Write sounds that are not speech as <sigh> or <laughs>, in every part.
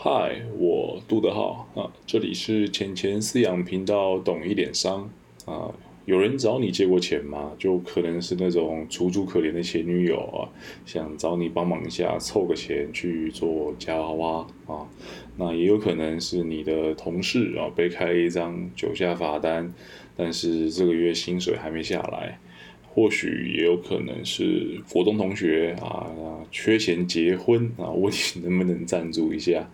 嗨，我杜德浩啊，这里是钱钱饲养频道，懂一点商啊。有人找你借过钱吗？就可能是那种楚楚可怜的前女友啊，想找你帮忙一下，凑个钱去做夹娃娃啊。那也有可能是你的同事啊，被开了一张酒驾罚单，但是这个月薪水还没下来。或许也有可能是国中同学啊，缺钱结婚啊，问你 <laughs> 能不能赞助一下？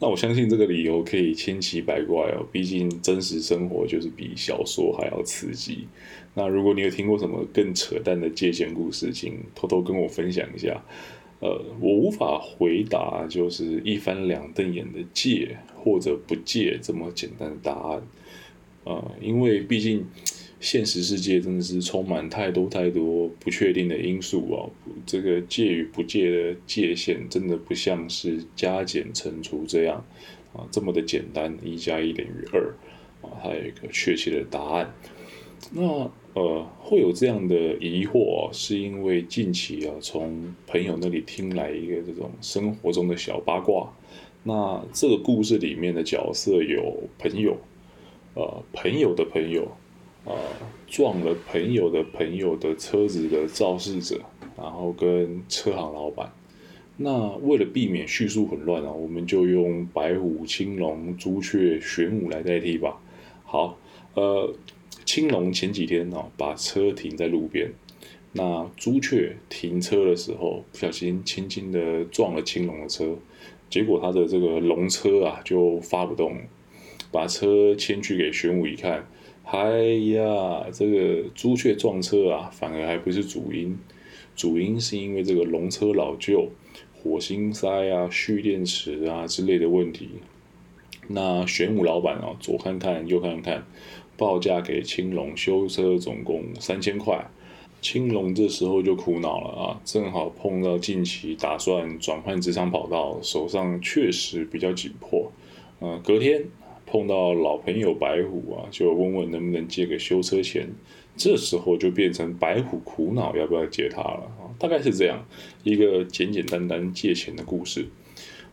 那我相信这个理由可以千奇百怪哦，毕竟真实生活就是比小说还要刺激。那如果你有听过什么更扯淡的借钱故事，请偷偷跟我分享一下。呃，我无法回答就是一翻两瞪眼的借或者不借这么简单的答案。呃，因为毕竟。现实世界真的是充满太多太多不确定的因素啊！这个借与不借的界限真的不像是加减乘除这样啊这么的简单，一加一等于二啊，还有一个确切的答案。那呃，会有这样的疑惑，是因为近期啊，从朋友那里听来一个这种生活中的小八卦。那这个故事里面的角色有朋友，呃，朋友的朋友。呃，撞了朋友的朋友的车子的肇事者，然后跟车行老板。那为了避免叙述混乱啊，我们就用白虎、青龙、朱雀、玄武来代替吧。好，呃，青龙前几天哦，把车停在路边。那朱雀停车的时候，不小心轻轻的撞了青龙的车，结果他的这个龙车啊就发不动，把车牵去给玄武一看。哎呀，这个朱雀撞车啊，反而还不是主因，主因是因为这个龙车老旧，火星塞啊、蓄电池啊之类的问题。那玄武老板啊，左看看右看看，报价给青龙修车总共三千块。青龙这时候就苦恼了啊，正好碰到近期打算转换职场跑道，手上确实比较紧迫。嗯，隔天。碰到老朋友白虎啊，就问问能不能借个修车钱，这时候就变成白虎苦恼要不要借他了啊，大概是这样一个简简单单借钱的故事。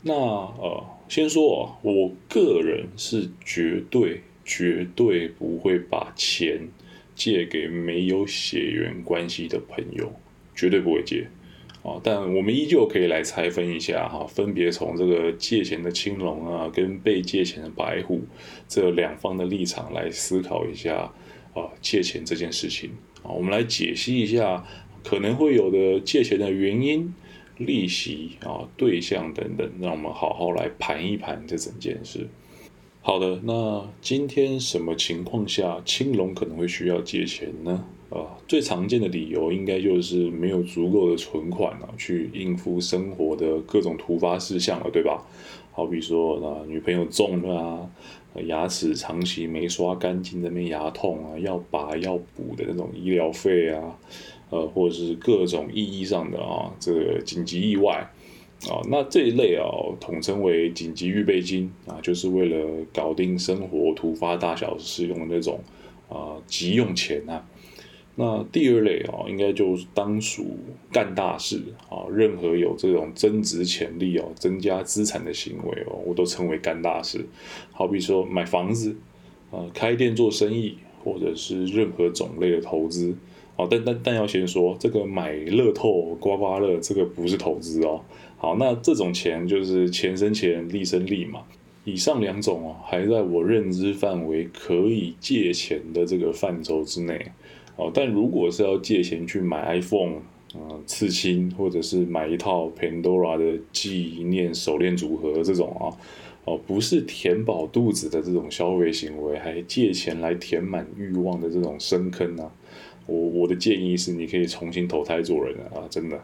那呃，先说啊，我个人是绝对绝对不会把钱借给没有血缘关系的朋友，绝对不会借。啊，但我们依旧可以来拆分一下哈，分别从这个借钱的青龙啊，跟被借钱的白虎这两方的立场来思考一下啊，借钱这件事情啊，我们来解析一下可能会有的借钱的原因、利息啊、对象等等，让我们好好来盘一盘这整件事。好的，那今天什么情况下青龙可能会需要借钱呢？呃，最常见的理由应该就是没有足够的存款啊，去应付生活的各种突发事项了，对吧？好比说啊，女朋友中了啊，牙齿长期没刷干净，那边牙痛啊，要拔要补的那种医疗费啊，呃，或者是各种意义上的啊，这个紧急意外啊，那这一类啊，统称为紧急预备金啊，就是为了搞定生活突发大小事用的那种啊急用钱啊。那第二类啊，应该就是当属干大事啊，任何有这种增值潜力哦、增加资产的行为哦，我都称为干大事。好比说买房子啊、开店做生意，或者是任何种类的投资。啊，但但但要先说，这个买乐透、刮刮乐，这个不是投资哦。好，那这种钱就是钱生钱，利生利嘛。以上两种哦，还在我认知范围可以借钱的这个范畴之内。哦，但如果是要借钱去买 iPhone，嗯，刺青，或者是买一套 Pandora 的纪念手链组合这种啊，哦，不是填饱肚子的这种消费行为，还借钱来填满欲望的这种深坑啊，我我的建议是，你可以重新投胎做人啊，真的，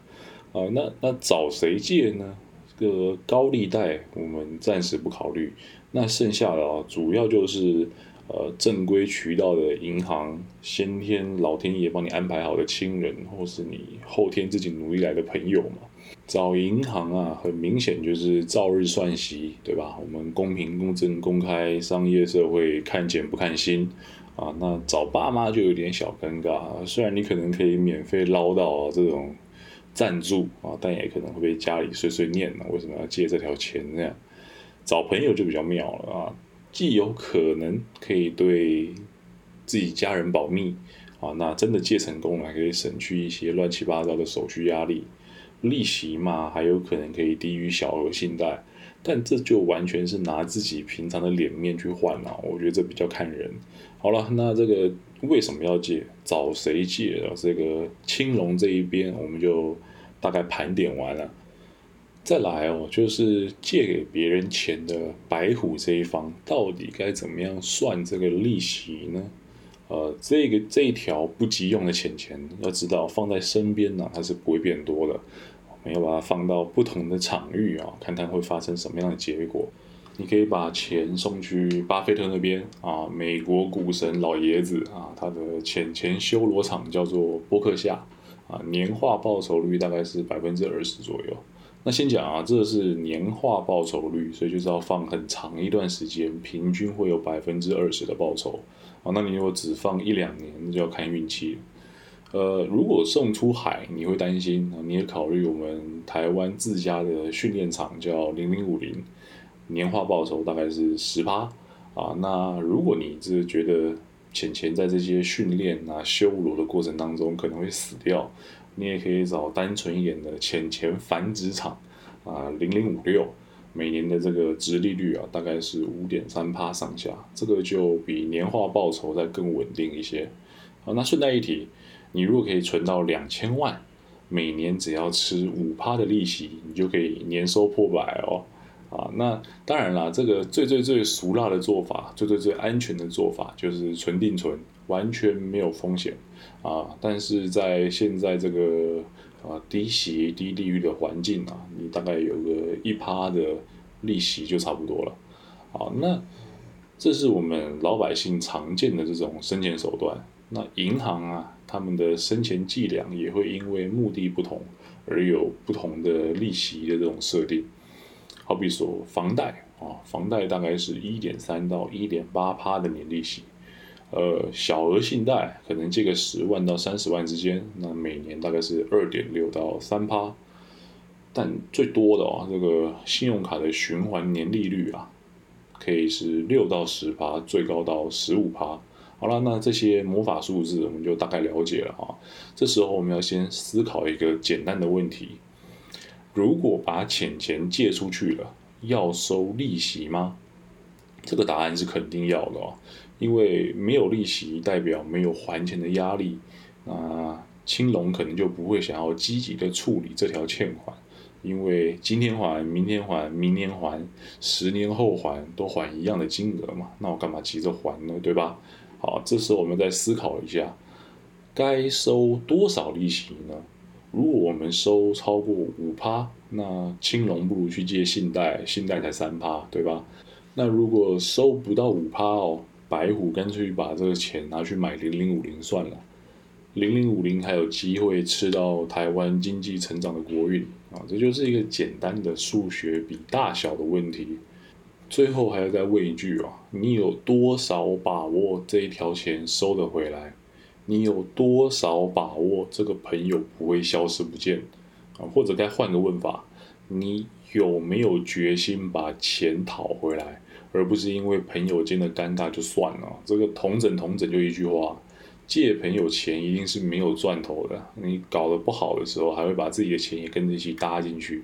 啊，那那找谁借呢？这个高利贷我们暂时不考虑，那剩下的啊，主要就是。呃，正规渠道的银行，先天老天爷帮你安排好的亲人，或是你后天自己努力来的朋友嘛。找银行啊，很明显就是照日算息，对吧？我们公平、公正、公开，商业社会看钱不看心啊。那找爸妈就有点小尴尬，虽然你可能可以免费捞到这种赞助啊，但也可能会被家里碎碎念呢。为什么要借这条钱这样？找朋友就比较妙了啊，既有可能可以对自己家人保密啊，那真的借成功了，可以省去一些乱七八糟的手续压力，利息嘛，还有可能可以低于小额信贷，但这就完全是拿自己平常的脸面去换了，我觉得这比较看人。好了，那这个为什么要借，找谁借？这个青龙这一边，我们就大概盘点完了。再来哦，就是借给别人钱的白虎这一方，到底该怎么样算这个利息呢？呃，这个这一条不急用的钱钱，要知道放在身边呢，它是不会变多的。我们要把它放到不同的场域啊，看看会发生什么样的结果。你可以把钱送去巴菲特那边啊，美国股神老爷子啊，他的钱钱修罗场叫做波克夏啊，年化报酬率大概是百分之二十左右。那先讲啊，这是年化报酬率，所以就是要放很长一段时间，平均会有百分之二十的报酬啊。那你如果只放一两年，那就要看运气呃，如果送出海，你会担心啊，你也考虑我们台湾自家的训练场叫零零五零。年化报酬大概是十趴啊，那如果你是觉得钱钱在这些训练啊、修罗的过程当中可能会死掉，你也可以找单纯一点的钱钱繁殖场啊，零零五六，每年的这个值利率啊大概是五点三趴上下，这个就比年化报酬再更稳定一些。好，那顺带一提，你如果可以存到两千万，每年只要吃五趴的利息，你就可以年收破百哦。啊，那当然啦，这个最最最俗辣的做法，最最最安全的做法就是存定存，完全没有风险啊。但是在现在这个啊低息低利率的环境啊，你大概有个一趴的利息就差不多了。好，那这是我们老百姓常见的这种生钱手段。那银行啊，他们的生钱伎俩也会因为目的不同而有不同的利息的这种设定。好比说房贷啊，房贷大概是一点三到一点八趴的年利息，呃，小额信贷可能借个十万到三十万之间，那每年大概是二点六到三趴，但最多的啊，这个信用卡的循环年利率啊，可以是六到十趴，最高到十五趴。好了，那这些魔法数字我们就大概了解了啊。这时候我们要先思考一个简单的问题。如果把钱钱借出去了，要收利息吗？这个答案是肯定要的哦，因为没有利息代表没有还钱的压力，那青龙可能就不会想要积极的处理这条欠款，因为今天还、明天还、明年还、十年后还都还一样的金额嘛，那我干嘛急着还呢？对吧？好，这时候我们再思考一下，该收多少利息呢？如果我们收超过五趴，那青龙不如去借信贷，信贷才三趴，对吧？那如果收不到五趴哦，白虎干脆把这个钱拿去买零零五零算了，零零五零还有机会吃到台湾经济成长的国运啊！这就是一个简单的数学比大小的问题。最后还要再问一句啊，你有多少把握这一条钱收得回来？你有多少把握这个朋友不会消失不见啊？或者该换个问法，你有没有决心把钱讨回来，而不是因为朋友间的尴尬就算了？这个同整同整就一句话，借朋友钱一定是没有赚头的。你搞得不好的时候，还会把自己的钱也跟着一起搭进去。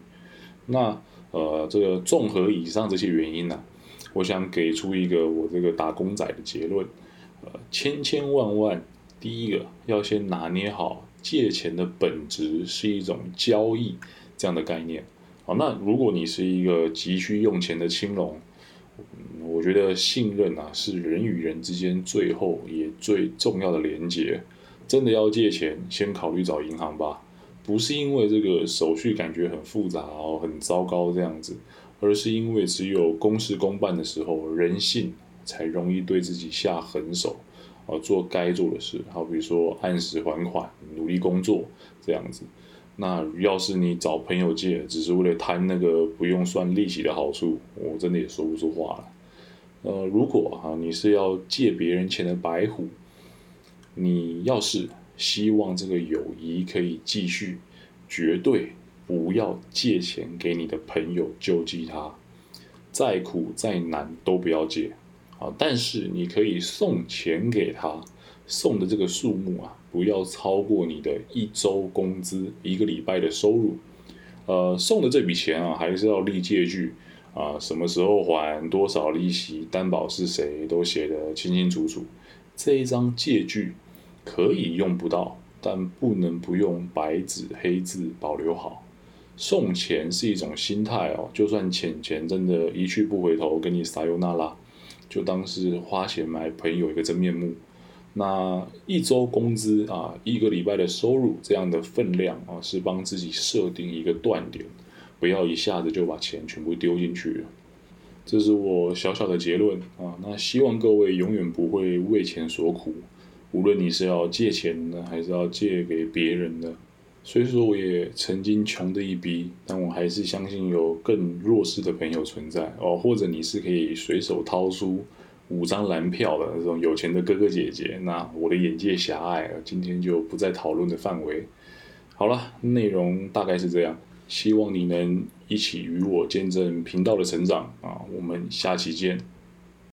那呃，这个综合以上这些原因呢，我想给出一个我这个打工仔的结论：呃，千千万万。第一个要先拿捏好借钱的本质是一种交易这样的概念。好，那如果你是一个急需用钱的青龙，我觉得信任啊是人与人之间最后也最重要的连接。真的要借钱，先考虑找银行吧，不是因为这个手续感觉很复杂哦，很糟糕这样子，而是因为只有公事公办的时候，人性才容易对自己下狠手。啊，做该做的事，好，比如说按时还款、努力工作这样子。那要是你找朋友借，只是为了贪那个不用算利息的好处，我真的也说不出话了。呃，如果哈你是要借别人钱的白虎，你要是希望这个友谊可以继续，绝对不要借钱给你的朋友救济他。再苦再难都不要借但是你可以送钱给他，送的这个数目啊，不要超过你的一周工资一个礼拜的收入。呃，送的这笔钱啊，还是要立借据啊，什么时候还，多少利息，担保是谁，都写得清清楚楚。这一张借据可以用不到，但不能不用白纸黑字保留好。送钱是一种心态哦，就算钱钱真的一去不回头，给你撒尤那拉，就当是花钱买朋友一个真面目。那一周工资啊，一个礼拜的收入这样的分量啊，是帮自己设定一个断点，不要一下子就把钱全部丢进去了。这是我小小的结论啊。那希望各位永远不会为钱所苦，无论你是要借钱呢，还是要借给别人的。虽说我也曾经穷的一逼，但我还是相信有更弱势的朋友存在哦，或者你是可以随手掏出五张蓝票的那种有钱的哥哥姐姐。那我的眼界狭隘，今天就不在讨论的范围。好了，内容大概是这样，希望你能一起与我见证频道的成长啊！我们下期见。